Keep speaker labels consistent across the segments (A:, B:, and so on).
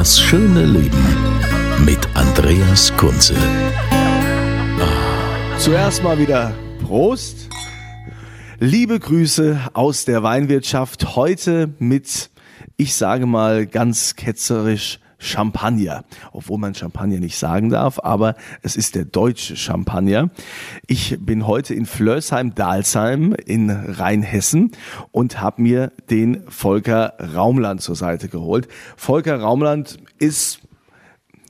A: Das schöne Leben mit Andreas Kunze.
B: Zuerst mal wieder Prost. Liebe Grüße aus der Weinwirtschaft. Heute mit, ich sage mal ganz ketzerisch, Champagner. Obwohl man Champagner nicht sagen darf, aber es ist der deutsche Champagner. Ich bin heute in Flörsheim-Dalsheim in Rheinhessen und habe mir den Volker Raumland zur Seite geholt. Volker Raumland ist,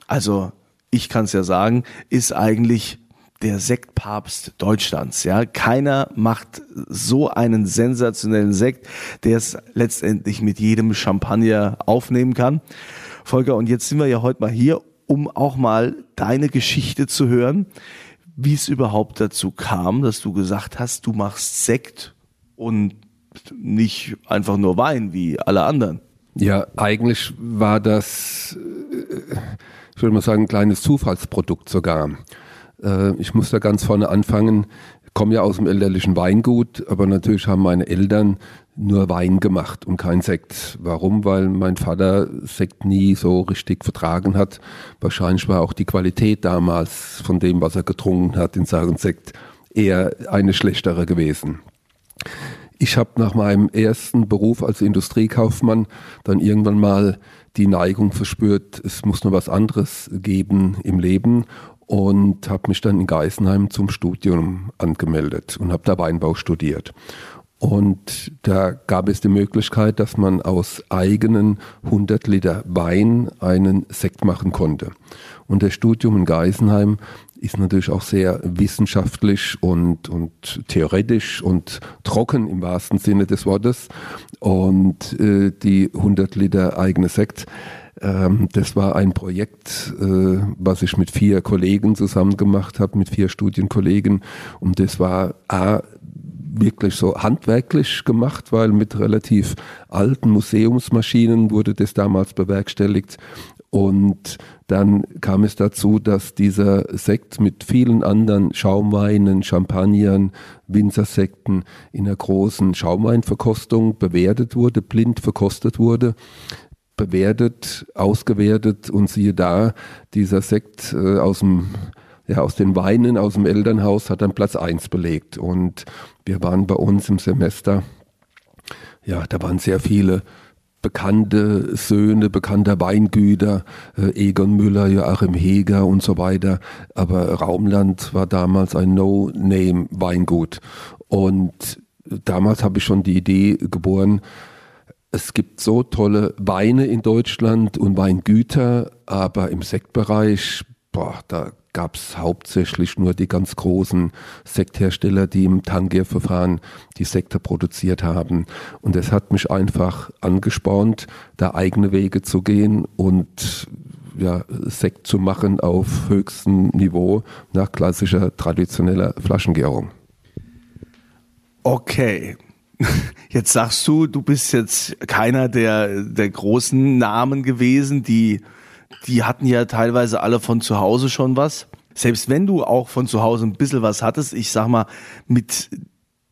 B: also ich kann es ja sagen, ist eigentlich der Sektpapst Deutschlands. Ja, keiner macht so einen sensationellen Sekt, der es letztendlich mit jedem Champagner aufnehmen kann. Volker, und jetzt sind wir ja heute mal hier, um auch mal deine Geschichte zu hören, wie es überhaupt dazu kam, dass du gesagt hast, du machst Sekt und nicht einfach nur Wein wie alle anderen.
C: Ja, eigentlich war das, äh, ich würde mal sagen, ein kleines Zufallsprodukt sogar. Äh, ich muss da ganz vorne anfangen. Komme ja aus dem elterlichen Weingut, aber natürlich haben meine Eltern nur Wein gemacht und kein Sekt. Warum? Weil mein Vater Sekt nie so richtig vertragen hat. Wahrscheinlich war auch die Qualität damals von dem, was er getrunken hat in Sachen Sekt, eher eine schlechtere gewesen. Ich habe nach meinem ersten Beruf als Industriekaufmann dann irgendwann mal die Neigung verspürt, es muss noch was anderes geben im Leben und habe mich dann in Geisenheim zum Studium angemeldet und habe da Weinbau studiert. Und da gab es die Möglichkeit, dass man aus eigenen 100 Liter Wein einen Sekt machen konnte. Und das Studium in Geisenheim ist natürlich auch sehr wissenschaftlich und, und theoretisch und trocken im wahrsten Sinne des Wortes. Und äh, die 100 Liter eigene Sekt, ähm, das war ein Projekt, äh, was ich mit vier Kollegen zusammen gemacht habe, mit vier Studienkollegen. Und das war A, wirklich so handwerklich gemacht, weil mit relativ alten Museumsmaschinen wurde das damals bewerkstelligt. Und dann kam es dazu, dass dieser Sekt mit vielen anderen Schaumweinen, Champagnern, Winzersekten in einer großen Schaumweinverkostung bewertet wurde, blind verkostet wurde bewertet, ausgewertet und siehe da, dieser Sekt äh, aus dem ja, aus den Weinen aus dem Elternhaus hat dann Platz 1 belegt. Und wir waren bei uns im Semester, ja, da waren sehr viele bekannte Söhne bekannter Weingüter, äh, Egon Müller, Joachim Heger und so weiter. Aber Raumland war damals ein No-Name-Weingut. Und damals habe ich schon die Idee geboren, es gibt so tolle Weine in Deutschland und Weingüter, aber im Sektbereich, boah, da gab es hauptsächlich nur die ganz großen Sekthersteller, die im Tangier-Verfahren die Sekte produziert haben. Und es hat mich einfach angespornt, da eigene Wege zu gehen und ja, Sekt zu machen auf höchstem Niveau nach klassischer traditioneller Flaschengärung.
B: Okay. Jetzt sagst du, du bist jetzt keiner der, der großen Namen gewesen, die die hatten ja teilweise alle von zu Hause schon was. Selbst wenn du auch von zu Hause ein bisschen was hattest, ich sag mal, mit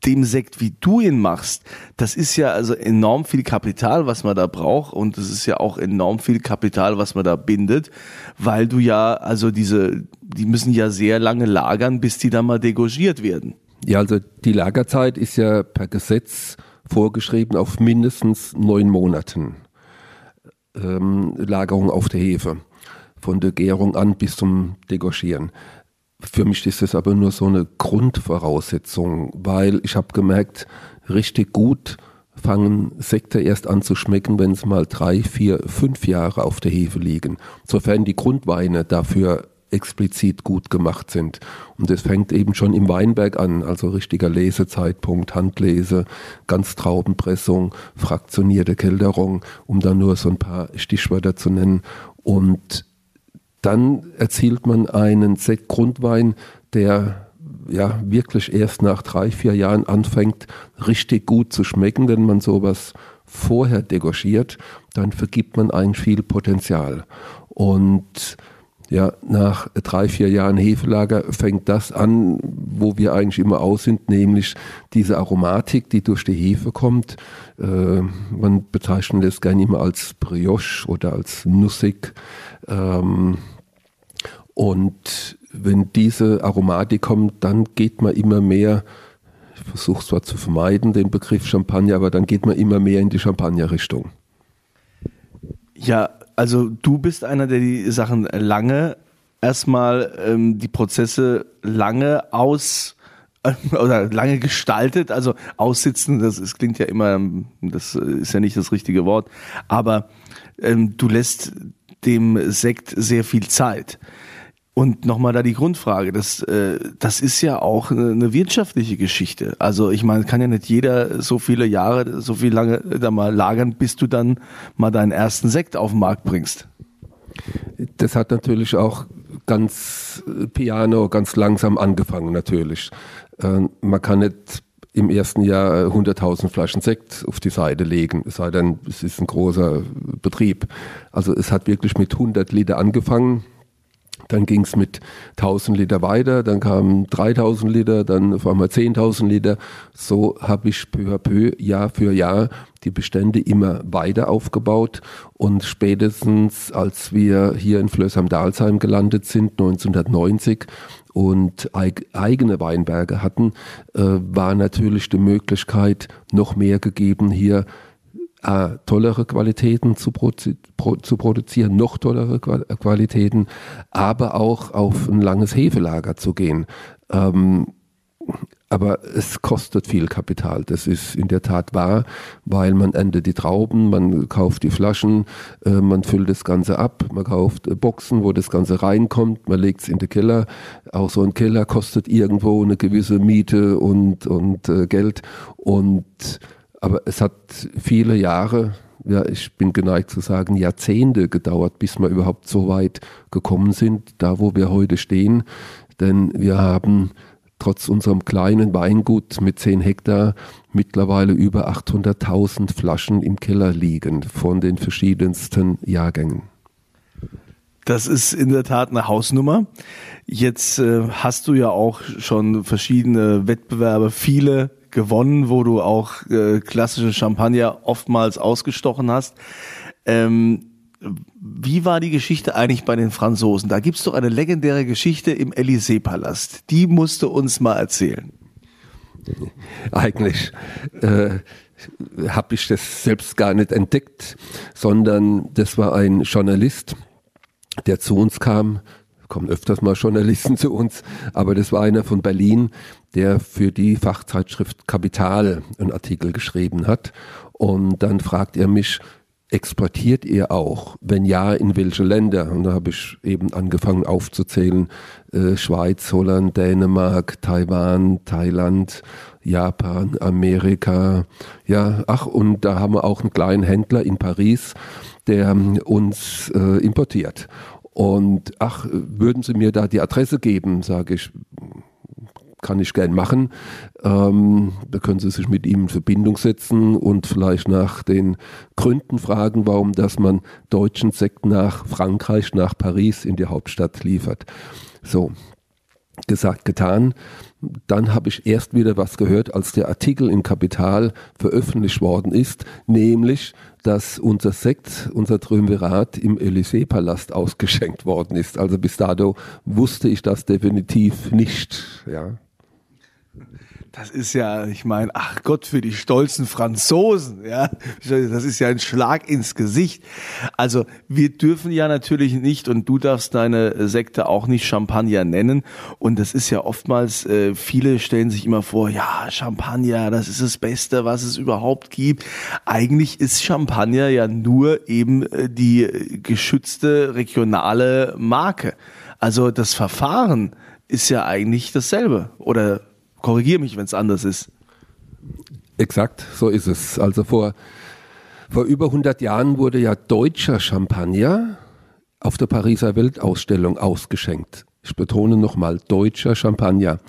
B: dem Sekt, wie du ihn machst, das ist ja also enorm viel Kapital, was man da braucht und es ist ja auch enorm viel Kapital, was man da bindet, weil du ja, also diese, die müssen ja sehr lange lagern, bis die dann mal degorgiert werden.
C: Ja, also die Lagerzeit ist ja per Gesetz vorgeschrieben auf mindestens neun Monaten ähm, Lagerung auf der Hefe. Von der Gärung an bis zum Degorgieren. Für mich ist das aber nur so eine Grundvoraussetzung, weil ich habe gemerkt, richtig gut fangen Sekte erst an zu schmecken, wenn es mal drei, vier, fünf Jahre auf der Hefe liegen. Sofern die Grundweine dafür explizit gut gemacht sind. Und es fängt eben schon im Weinberg an, also richtiger Lesezeitpunkt, Handlese, Ganztraubenpressung, fraktionierte Kelderung, um da nur so ein paar Stichwörter zu nennen. Und dann erzielt man einen Sektgrundwein, der ja wirklich erst nach drei, vier Jahren anfängt, richtig gut zu schmecken, wenn man sowas vorher degorgiert, dann vergibt man eigentlich viel Potenzial. Und ja, nach drei, vier Jahren Hefelager fängt das an, wo wir eigentlich immer aus sind, nämlich diese Aromatik, die durch die Hefe kommt. Äh, man bezeichnet es gerne immer als Brioche oder als nussig. Ähm, und wenn diese Aromatik kommt, dann geht man immer mehr, ich versuche zwar zu vermeiden, den Begriff Champagner, aber dann geht man immer mehr in die Champagner-Richtung.
B: Ja, also du bist einer, der die Sachen lange erstmal ähm, die Prozesse lange aus äh, oder lange gestaltet, also aussitzen, das, das klingt ja immer, das ist ja nicht das richtige Wort, aber ähm, du lässt dem Sekt sehr viel Zeit. Und nochmal da die Grundfrage, das, äh, das ist ja auch eine wirtschaftliche Geschichte. Also ich meine, kann ja nicht jeder so viele Jahre, so viel lange da mal lagern, bis du dann mal deinen ersten Sekt auf den Markt bringst.
C: Das hat natürlich auch ganz äh, piano, ganz langsam angefangen natürlich. Äh, man kann nicht im ersten Jahr 100.000 Flaschen Sekt auf die Seite legen, es sei denn, es ist ein großer Betrieb. Also es hat wirklich mit 100 Liter angefangen dann ging es mit 1000 Liter weiter, dann kamen 3000 Liter, dann auf einmal 10.000 Liter. So habe ich peu à peu, Jahr für Jahr, die Bestände immer weiter aufgebaut. Und spätestens, als wir hier in Flöß am Dalsheim gelandet sind, 1990, und eigene Weinberge hatten, äh, war natürlich die Möglichkeit noch mehr gegeben, hier äh, tollere Qualitäten zu, produ pro zu, produzieren, noch tollere Qualitäten, aber auch auf ein langes Hefelager zu gehen. Ähm, aber es kostet viel Kapital. Das ist in der Tat wahr, weil man erntet die Trauben, man kauft die Flaschen, äh, man füllt das Ganze ab, man kauft äh, Boxen, wo das Ganze reinkommt, man legt es in den Keller. Auch so ein Keller kostet irgendwo eine gewisse Miete und, und äh, Geld. Und aber es hat viele Jahre, ja, ich bin geneigt zu sagen, Jahrzehnte gedauert, bis wir überhaupt so weit gekommen sind, da wo wir heute stehen. Denn wir haben trotz unserem kleinen Weingut mit 10 Hektar mittlerweile über 800.000 Flaschen im Keller liegen von den verschiedensten Jahrgängen.
B: Das ist in der Tat eine Hausnummer. Jetzt äh, hast du ja auch schon verschiedene Wettbewerbe, viele gewonnen, wo du auch äh, klassische Champagner oftmals ausgestochen hast. Ähm, wie war die Geschichte eigentlich bei den Franzosen? Da gibt's doch eine legendäre Geschichte im Élysée-Palast. Die musst du uns mal erzählen.
C: Eigentlich äh, habe ich das selbst gar nicht entdeckt, sondern das war ein Journalist, der zu uns kam kommen öfters mal Journalisten zu uns, aber das war einer von Berlin, der für die Fachzeitschrift Kapital einen Artikel geschrieben hat. Und dann fragt er mich, exportiert ihr auch? Wenn ja, in welche Länder? Und da habe ich eben angefangen aufzuzählen, äh, Schweiz, Holland, Dänemark, Taiwan, Thailand, Japan, Amerika. Ja, ach, und da haben wir auch einen kleinen Händler in Paris, der uns äh, importiert. Und ach, würden Sie mir da die Adresse geben, sage ich, kann ich gern machen. Ähm, da können Sie sich mit ihm in Verbindung setzen und vielleicht nach den Gründen fragen, warum dass man deutschen Sekt nach Frankreich, nach Paris in die Hauptstadt liefert. So, gesagt, getan. Dann habe ich erst wieder was gehört, als der Artikel in Kapital veröffentlicht worden ist, nämlich, dass unser Sekt, unser Triumvirat im Élysée-Palast ausgeschenkt worden ist. Also bis dato wusste ich das definitiv nicht. Ja.
B: Das ist ja, ich meine, ach Gott, für die stolzen Franzosen, ja, das ist ja ein Schlag ins Gesicht. Also wir dürfen ja natürlich nicht und du darfst deine Sekte auch nicht Champagner nennen. Und das ist ja oftmals, äh, viele stellen sich immer vor, ja, Champagner, das ist das Beste, was es überhaupt gibt. Eigentlich ist Champagner ja nur eben äh, die geschützte regionale Marke. Also das Verfahren ist ja eigentlich dasselbe. Oder korrigiere mich, wenn es anders ist.
C: Exakt, so ist es. Also vor, vor über 100 Jahren wurde ja deutscher Champagner auf der Pariser Weltausstellung ausgeschenkt. Ich betone nochmal, deutscher Champagner.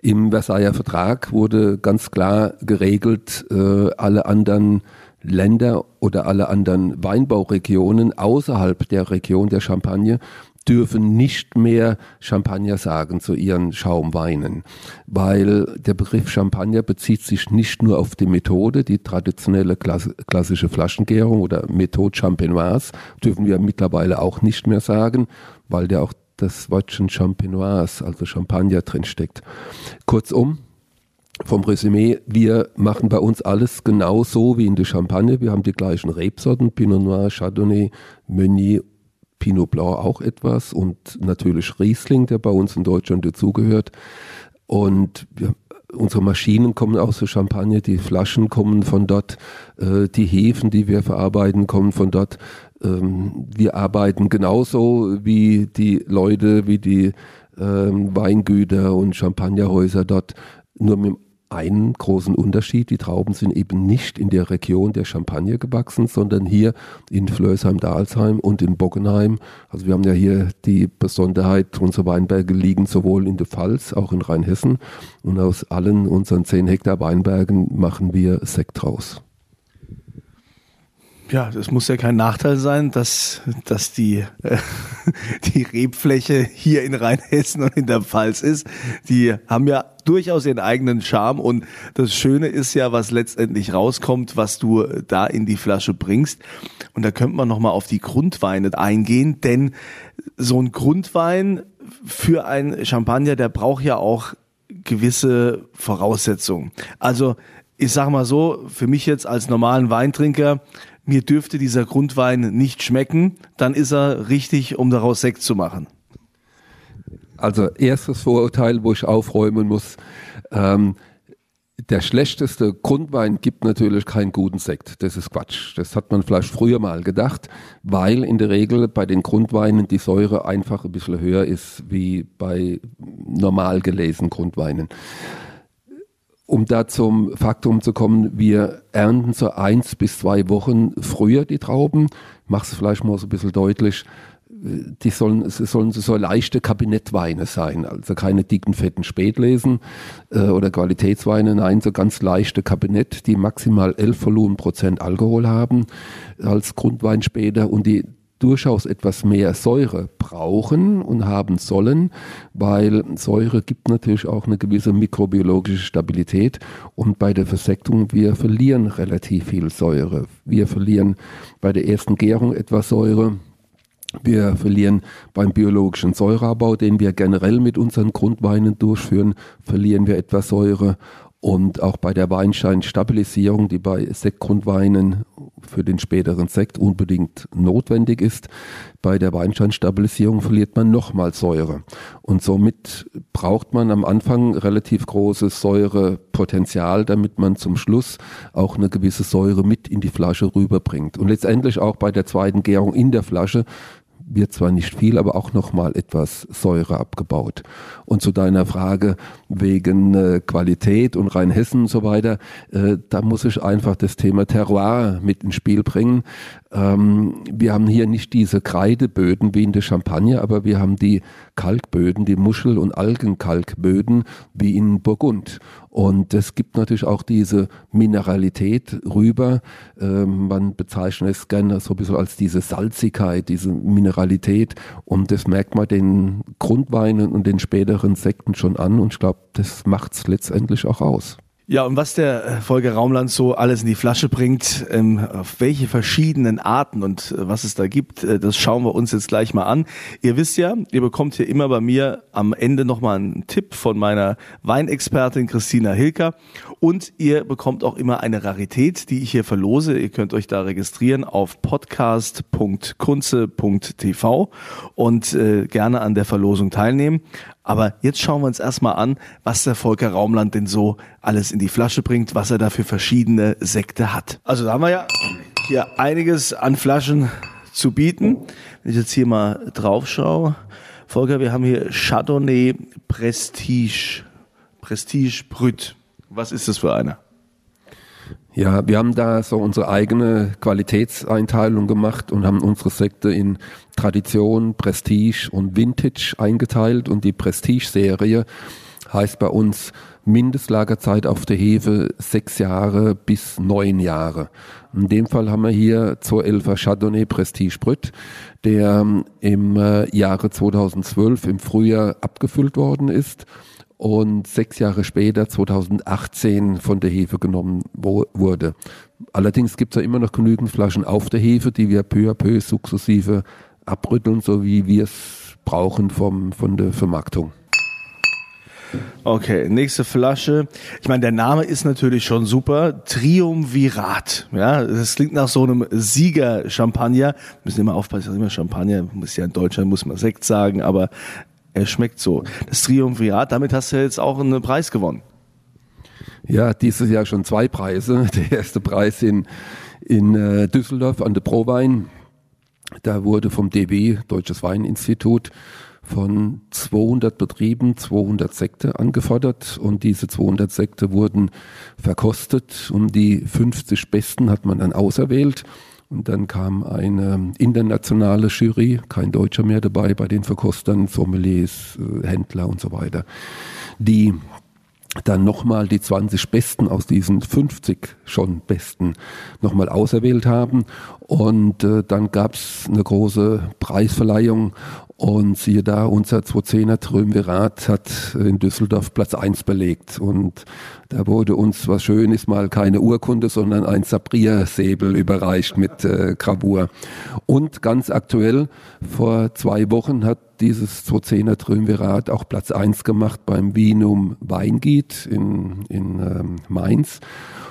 C: Im Versailler Vertrag wurde ganz klar geregelt, äh, alle anderen Länder oder alle anderen Weinbauregionen außerhalb der Region der Champagne dürfen nicht mehr Champagner sagen zu ihren Schaumweinen, weil der Begriff Champagner bezieht sich nicht nur auf die Methode, die traditionelle klassische Flaschengärung oder Methode Champenoise, dürfen wir mittlerweile auch nicht mehr sagen, weil der auch das Wörtchen Champenoise, also Champagner drinsteckt. Kurzum, vom Resümee, wir machen bei uns alles genau so wie in der Champagne. Wir haben die gleichen Rebsorten, Pinot Noir, Chardonnay, Meunier Pinot Blanc auch etwas und natürlich Riesling, der bei uns in Deutschland dazugehört. Und wir, unsere Maschinen kommen aus der Champagne, die Flaschen kommen von dort, äh, die Hefen, die wir verarbeiten, kommen von dort. Ähm, wir arbeiten genauso wie die Leute, wie die ähm, Weingüter und Champagnerhäuser dort, nur mit einen großen Unterschied. Die Trauben sind eben nicht in der Region der Champagne gewachsen, sondern hier in Flörsheim-Dalsheim und in Bockenheim. Also wir haben ja hier die Besonderheit, unsere Weinberge liegen sowohl in der Pfalz, auch in Rheinhessen. Und aus allen unseren 10 Hektar Weinbergen machen wir Sekt draus.
B: Ja, das muss ja kein Nachteil sein, dass, dass die, äh, die Rebfläche hier in Rheinhessen und in der Pfalz ist. Die haben ja durchaus ihren eigenen Charme und das Schöne ist ja, was letztendlich rauskommt, was du da in die Flasche bringst. Und da könnte man nochmal auf die Grundweine eingehen, denn so ein Grundwein für ein Champagner, der braucht ja auch gewisse Voraussetzungen. Also ich sag mal so, für mich jetzt als normalen Weintrinker, mir dürfte dieser Grundwein nicht schmecken, dann ist er richtig, um daraus Sekt zu machen.
C: Also erstes Vorurteil, wo ich aufräumen muss, ähm, der schlechteste Grundwein gibt natürlich keinen guten Sekt. Das ist Quatsch. Das hat man vielleicht früher mal gedacht, weil in der Regel bei den Grundweinen die Säure einfach ein bisschen höher ist wie bei normal gelesenen Grundweinen um da zum Faktum zu kommen, wir ernten so eins bis zwei Wochen früher die Trauben. Mach's vielleicht mal so ein bisschen deutlich. Die sollen, es sollen so leichte Kabinettweine sein, also keine dicken, fetten Spätlesen äh, oder Qualitätsweine, nein, so ganz leichte Kabinett, die maximal 11 Volumenprozent Alkohol haben als Grundwein später und die durchaus etwas mehr Säure brauchen und haben sollen, weil Säure gibt natürlich auch eine gewisse mikrobiologische Stabilität und bei der Versektung, wir verlieren relativ viel Säure. Wir verlieren bei der ersten Gärung etwas Säure. Wir verlieren beim biologischen Säureabbau, den wir generell mit unseren Grundweinen durchführen, verlieren wir etwas Säure und auch bei der Weinsteinstabilisierung, die bei Sektgrundweinen für den späteren Sekt unbedingt notwendig ist, bei der Weinsteinstabilisierung verliert man nochmal Säure. Und somit braucht man am Anfang relativ großes Säurepotenzial, damit man zum Schluss auch eine gewisse Säure mit in die Flasche rüberbringt. Und letztendlich auch bei der zweiten Gärung in der Flasche wird zwar nicht viel, aber auch nochmal etwas Säure abgebaut. Und zu deiner Frage wegen äh, Qualität und Rheinhessen und so weiter, äh, da muss ich einfach das Thema Terroir mit ins Spiel bringen. Ähm, wir haben hier nicht diese Kreideböden wie in der Champagne, aber wir haben die Kalkböden, die Muschel- und Algenkalkböden wie in Burgund. Und es gibt natürlich auch diese Mineralität rüber. Ähm, man bezeichnet es gerne so ein bisschen als diese Salzigkeit, diese Mineralität. Und das merkt man den Grundweinen und den späteren Sekten schon an. Und ich glaube, das macht es letztendlich auch aus.
B: Ja, und was der äh, Volker Raumland so alles in die Flasche bringt, ähm, auf welche verschiedenen Arten und äh, was es da gibt, äh, das schauen wir uns jetzt gleich mal an. Ihr wisst ja, ihr bekommt hier immer bei mir am Ende nochmal einen Tipp von meiner Weinexpertin Christina Hilker und ihr bekommt auch immer eine Rarität, die ich hier verlose. Ihr könnt euch da registrieren auf podcast.kunze.tv und äh, gerne an der Verlosung teilnehmen. Aber jetzt schauen wir uns erstmal an, was der Volker Raumland denn so alles in die Flasche bringt, was er da für verschiedene Sekte hat. Also da haben wir ja hier einiges an Flaschen zu bieten. Wenn ich jetzt hier mal drauf schaue, Volker, wir haben hier Chardonnay Prestige. Prestige Brüt. Was ist das für einer?
C: Ja, wir haben da so unsere eigene Qualitätseinteilung gemacht und haben unsere Sekte in Tradition, Prestige und Vintage eingeteilt und die Prestige-Serie heißt bei uns Mindestlagerzeit auf der Hefe sechs Jahre bis neun Jahre. In dem Fall haben wir hier 211er Chardonnay Prestige Brut, der im äh, Jahre 2012 im Frühjahr abgefüllt worden ist und sechs Jahre später, 2018, von der Hefe genommen wurde. Allerdings gibt es ja immer noch genügend Flaschen auf der Hefe, die wir peu à peu sukzessive abrütteln, so wie wir es brauchen vom, von der Vermarktung.
B: Okay, nächste Flasche. Ich meine, der Name ist natürlich schon super. Triumvirat. Ja, das klingt nach so einem Sieger-Champagner. Müssen immer aufpassen, immer Champagner. Muss ja in Deutschland muss man Sekt sagen, aber er schmeckt so. Das Triumvirat, damit hast du jetzt auch einen Preis gewonnen.
C: Ja, dieses Jahr schon zwei Preise. Der erste Preis in, in äh, Düsseldorf an der Prowein. Da wurde vom DW, Deutsches Weininstitut, von 200 Betrieben 200 Sekte angefordert und diese 200 Sekte wurden verkostet und die 50 besten hat man dann auserwählt und dann kam eine internationale Jury, kein Deutscher mehr dabei bei den Verkostern, Sommeliers, äh, Händler und so weiter, die dann nochmal die 20 Besten aus diesen 50 schon Besten nochmal auserwählt haben. Und äh, dann gab's eine große Preisverleihung und siehe da, unser 210er Triumvirat hat in Düsseldorf Platz 1 belegt. Und da wurde uns, was schön ist, mal keine Urkunde, sondern ein Sabrier-Säbel überreicht mit äh, Gravur. Und ganz aktuell, vor zwei Wochen hat dieses 210er Triumvirat auch Platz 1 gemacht beim Vinum Weingiet in, in ähm, Mainz.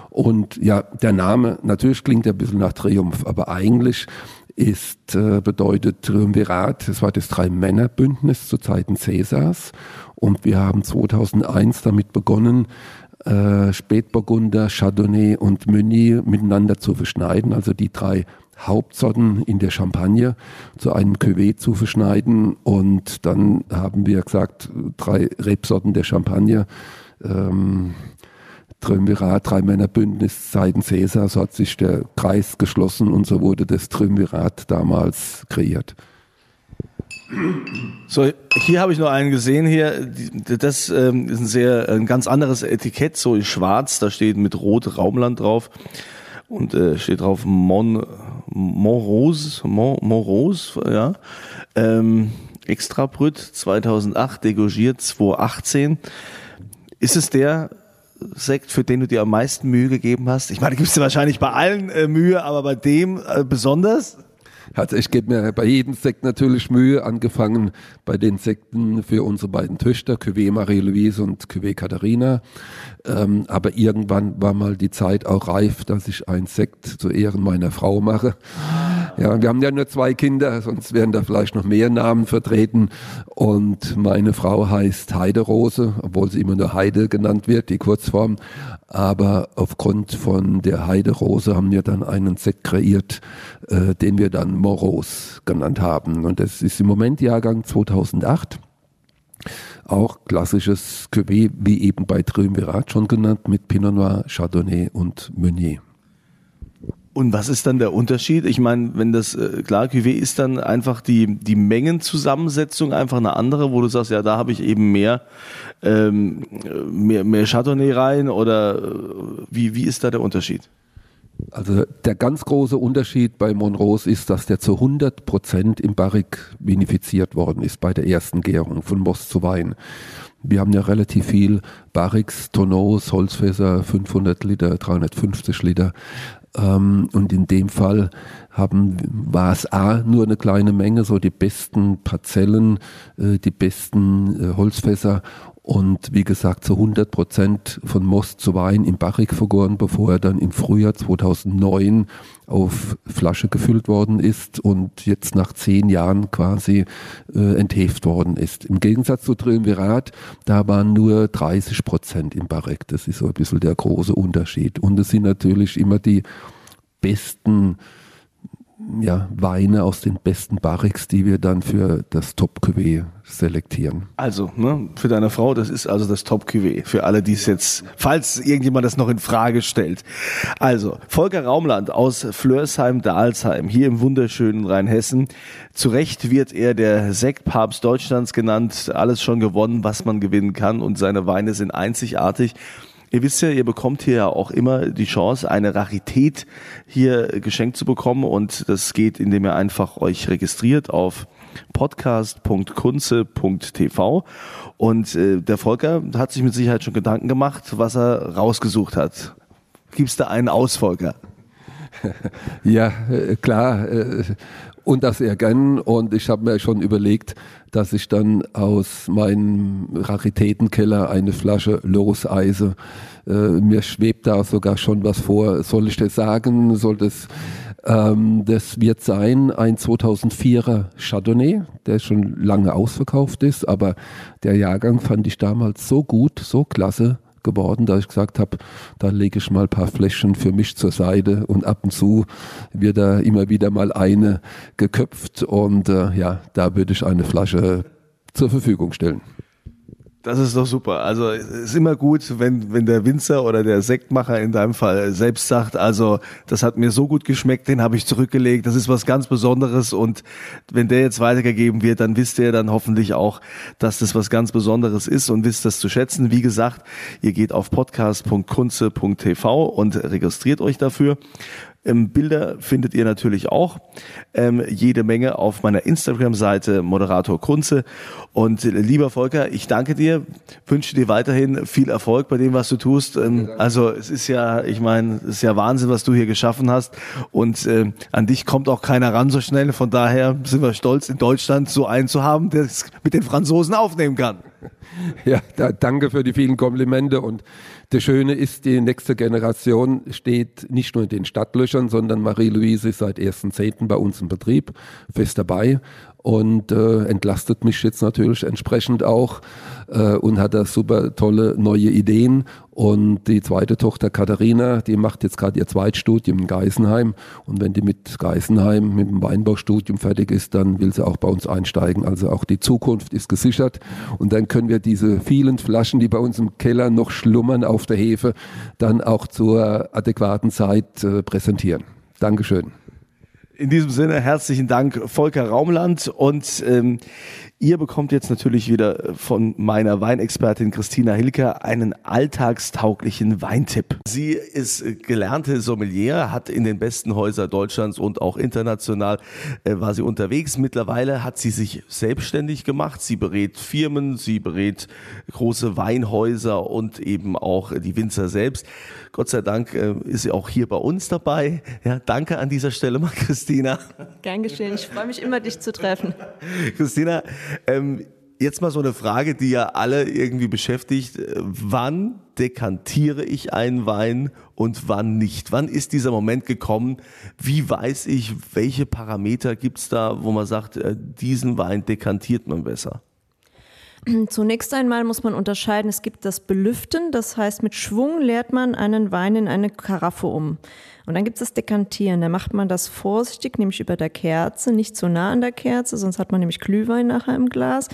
C: Und ja, der Name, natürlich klingt er ein bisschen nach Triumph, aber eigentlich ist, äh, bedeutet Triumvirat, das war das Drei-Männer-Bündnis zu Zeiten Cäsars. Und wir haben 2001 damit begonnen, äh, Spätburgunder, Chardonnay und Meunier miteinander zu verschneiden, also die drei Hauptsorten in der Champagne zu einem Cuvée zu verschneiden. Und dann haben wir gesagt, drei Rebsorten der Champagne. Ähm, Triumvirat, Drei-Männer-Bündnis Cäsar, so hat sich der Kreis geschlossen und so wurde das Triumvirat damals kreiert.
B: So, hier habe ich noch einen gesehen hier. Das ähm, ist ein sehr ein ganz anderes Etikett, so in Schwarz. Da steht mit Rot Raumland drauf und äh, steht drauf Mon Montrose, Mon, Montrose, ja. Ähm, Extra Brüt 2008, degorgiert 2018. Ist es der Sekt, für den du dir am meisten Mühe gegeben hast? Ich meine, gibst du wahrscheinlich bei allen äh, Mühe, aber bei dem äh, besonders?
C: Also ich gebe mir bei jedem Sekt natürlich Mühe, angefangen bei den Sekten für unsere beiden Töchter, Cuvée Marie-Louise und Cuvée Katharina. Ähm, aber irgendwann war mal die Zeit auch reif, dass ich ein Sekt zu Ehren meiner Frau mache. Ja, wir haben ja nur zwei Kinder, sonst wären da vielleicht noch mehr Namen vertreten. Und meine Frau heißt Heiderose, obwohl sie immer nur Heide genannt wird, die Kurzform. Aber aufgrund von der Heiderose haben wir dann einen Sekt kreiert, äh, den wir dann Moros genannt haben. Und das ist im Moment Jahrgang 2008 auch klassisches Cuvée, wie eben bei Triumvirat schon genannt, mit Pinot Noir, Chardonnay und Meunier.
B: Und was ist dann der Unterschied? Ich meine, wenn das äh, klar Cuvée ist dann einfach die die Mengenzusammensetzung einfach eine andere, wo du sagst, ja, da habe ich eben mehr ähm, mehr mehr Chardonnay rein oder äh, wie wie ist da der Unterschied?
C: Also der ganz große Unterschied bei Monrose ist, dass der zu 100 Prozent im Barrik vinifiziert worden ist bei der ersten Gärung von Most zu Wein. Wir haben ja relativ viel Barriques, Tonneaus, Holzfässer, 500 Liter, 350 Liter. Ähm, und in dem Fall haben, war es A, nur eine kleine Menge, so die besten Parzellen, äh, die besten äh, Holzfässer und wie gesagt zu 100 Prozent von Most zu Wein im Barrik vergoren, bevor er dann im Frühjahr 2009 auf Flasche gefüllt worden ist und jetzt nach zehn Jahren quasi äh, entheft worden ist. Im Gegensatz zu Triumvirat, da waren nur 30 Prozent im Barrik. Das ist so ein bisschen der große Unterschied. Und es sind natürlich immer die besten ja, Weine aus den besten Barriques, die wir dann für das Top Cuvée selektieren.
B: Also, ne, für deine Frau, das ist also das Top Cuvée. Für alle, die es jetzt, falls irgendjemand das noch in Frage stellt. Also, Volker Raumland aus Flörsheim-Dalsheim, hier im wunderschönen Rheinhessen. Zu Recht wird er der Sektpapst Deutschlands genannt. Alles schon gewonnen, was man gewinnen kann. Und seine Weine sind einzigartig. Ihr wisst ja, ihr bekommt hier ja auch immer die Chance, eine Rarität hier geschenkt zu bekommen und das geht, indem ihr einfach euch registriert auf podcast.kunze.tv und äh, der Volker hat sich mit Sicherheit schon Gedanken gemacht, was er rausgesucht hat. Gibt's da einen Ausfolger?
C: Ja, äh, klar. Und das sehr gern. Und ich habe mir schon überlegt, dass ich dann aus meinem Raritätenkeller eine Flasche Loseise, äh, mir schwebt da sogar schon was vor. Soll ich das sagen? Soll das, ähm, das wird sein ein 2004er Chardonnay, der schon lange ausverkauft ist, aber der Jahrgang fand ich damals so gut, so klasse, geworden, da ich gesagt habe, da lege ich mal ein paar Fläschchen für mich zur Seite und ab und zu wird da immer wieder mal eine geköpft und äh, ja, da würde ich eine Flasche zur Verfügung stellen.
B: Das ist doch super. Also es ist immer gut, wenn, wenn der Winzer oder der Sektmacher in deinem Fall selbst sagt, also das hat mir so gut geschmeckt, den habe ich zurückgelegt, das ist was ganz Besonderes und wenn der jetzt weitergegeben wird, dann wisst ihr dann hoffentlich auch, dass das was ganz Besonderes ist und wisst das zu schätzen. Wie gesagt, ihr geht auf podcast.kunze.tv und registriert euch dafür. Ähm, Bilder findet ihr natürlich auch ähm, jede Menge auf meiner Instagram-Seite Moderator Kunze. Und äh, lieber Volker, ich danke dir, wünsche dir weiterhin viel Erfolg bei dem, was du tust. Ähm, also es ist ja, ich meine, es ist ja Wahnsinn, was du hier geschaffen hast. Und äh, an dich kommt auch keiner ran so schnell. Von daher sind wir stolz, in Deutschland so einen zu haben, der es mit den Franzosen aufnehmen kann.
C: Ja, da, danke für die vielen Komplimente und das Schöne ist, die nächste Generation steht nicht nur in den Stadtlöchern, sondern Marie-Louise ist seit 1.10. bei uns im Betrieb fest dabei und äh, entlastet mich jetzt natürlich entsprechend auch äh, und hat da super tolle neue Ideen. Und die zweite Tochter Katharina, die macht jetzt gerade ihr Zweitstudium in Geisenheim. Und wenn die mit Geisenheim, mit dem Weinbaustudium fertig ist, dann will sie auch bei uns einsteigen. Also auch die Zukunft ist gesichert. Und dann können wir diese vielen Flaschen, die bei uns im Keller noch schlummern auf der Hefe, dann auch zur adäquaten Zeit äh, präsentieren. Dankeschön.
B: In diesem Sinne herzlichen Dank, Volker Raumland. Und ähm, ihr bekommt jetzt natürlich wieder von meiner Weinexpertin Christina Hilker einen alltagstauglichen Weintipp. Sie ist gelernte Sommelier, hat in den besten Häusern Deutschlands und auch international äh, war sie unterwegs. Mittlerweile hat sie sich selbstständig gemacht. Sie berät Firmen, sie berät große Weinhäuser und eben auch die Winzer selbst. Gott sei Dank äh, ist sie auch hier bei uns dabei. Ja, danke an dieser Stelle mal, Christina.
D: Gern geschehen. Ich freue mich immer, dich zu treffen.
B: Christina, ähm, jetzt mal so eine Frage, die ja alle irgendwie beschäftigt. Wann dekantiere ich einen Wein und wann nicht? Wann ist dieser Moment gekommen? Wie weiß ich, welche Parameter gibt es da, wo man sagt, äh, diesen Wein dekantiert man besser?
D: Zunächst einmal muss man unterscheiden, es gibt das Belüften, das heißt mit Schwung leert man einen Wein in eine Karaffe um. Und dann gibt es das Dekantieren, da macht man das vorsichtig, nämlich über der Kerze, nicht zu nah an der Kerze, sonst hat man nämlich Glühwein nachher im Glas.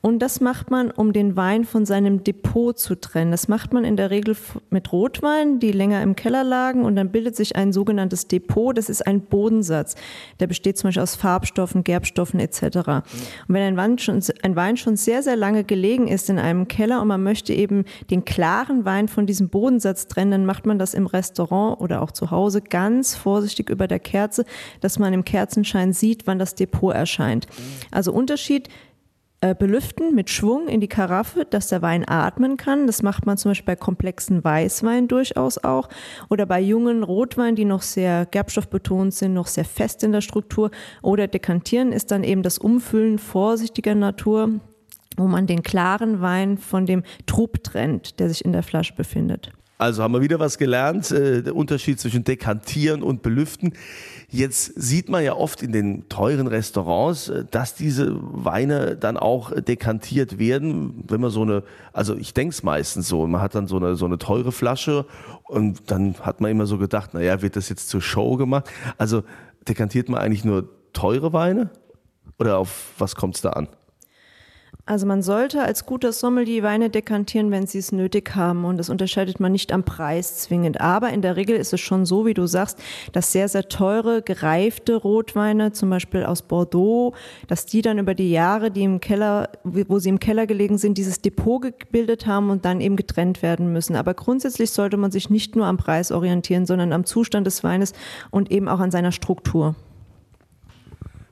D: Und das macht man, um den Wein von seinem Depot zu trennen. Das macht man in der Regel mit Rotwein, die länger im Keller lagen und dann bildet sich ein sogenanntes Depot, das ist ein Bodensatz. Der besteht zum Beispiel aus Farbstoffen, Gerbstoffen etc. Und wenn ein Wein, schon, ein Wein schon sehr, sehr lange gelegen ist in einem Keller und man möchte eben den klaren Wein von diesem Bodensatz trennen, dann macht man das im Restaurant oder auch zu Hause ganz vorsichtig über der Kerze, dass man im Kerzenschein sieht, wann das Depot erscheint. Also Unterschied, äh, belüften mit Schwung in die Karaffe, dass der Wein atmen kann. Das macht man zum Beispiel bei komplexen Weißwein durchaus auch oder bei jungen Rotwein, die noch sehr gerbstoffbetont sind, noch sehr fest in der Struktur. Oder dekantieren ist dann eben das Umfüllen vorsichtiger Natur, wo man den klaren Wein von dem Trub trennt, der sich in der Flasche befindet.
B: Also haben wir wieder was gelernt, äh, der Unterschied zwischen Dekantieren und Belüften. Jetzt sieht man ja oft in den teuren Restaurants, äh, dass diese Weine dann auch dekantiert werden, wenn man so eine, also ich denke es meistens so, man hat dann so eine, so eine teure Flasche und dann hat man immer so gedacht, naja, wird das jetzt zur Show gemacht? Also dekantiert man eigentlich nur teure Weine? Oder auf was kommt es da an?
D: Also man sollte als guter Sommelier Weine dekantieren, wenn sie es nötig haben und das unterscheidet man nicht am Preis zwingend. Aber in der Regel ist es schon so, wie du sagst, dass sehr, sehr teure, gereifte Rotweine, zum Beispiel aus Bordeaux, dass die dann über die Jahre, die im Keller, wo sie im Keller gelegen sind, dieses Depot gebildet haben und dann eben getrennt werden müssen. Aber grundsätzlich sollte man sich nicht nur am Preis orientieren, sondern am Zustand des Weines und eben auch an seiner Struktur.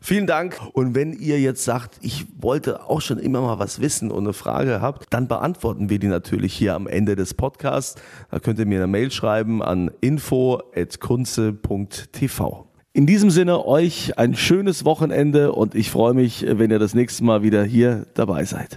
B: Vielen Dank. Und wenn ihr jetzt sagt, ich wollte auch schon immer mal was wissen und eine Frage habt, dann beantworten wir die natürlich hier am Ende des Podcasts. Da könnt ihr mir eine Mail schreiben an info.kunze.tv. In diesem Sinne euch ein schönes Wochenende und ich freue mich, wenn ihr das nächste Mal wieder hier dabei seid.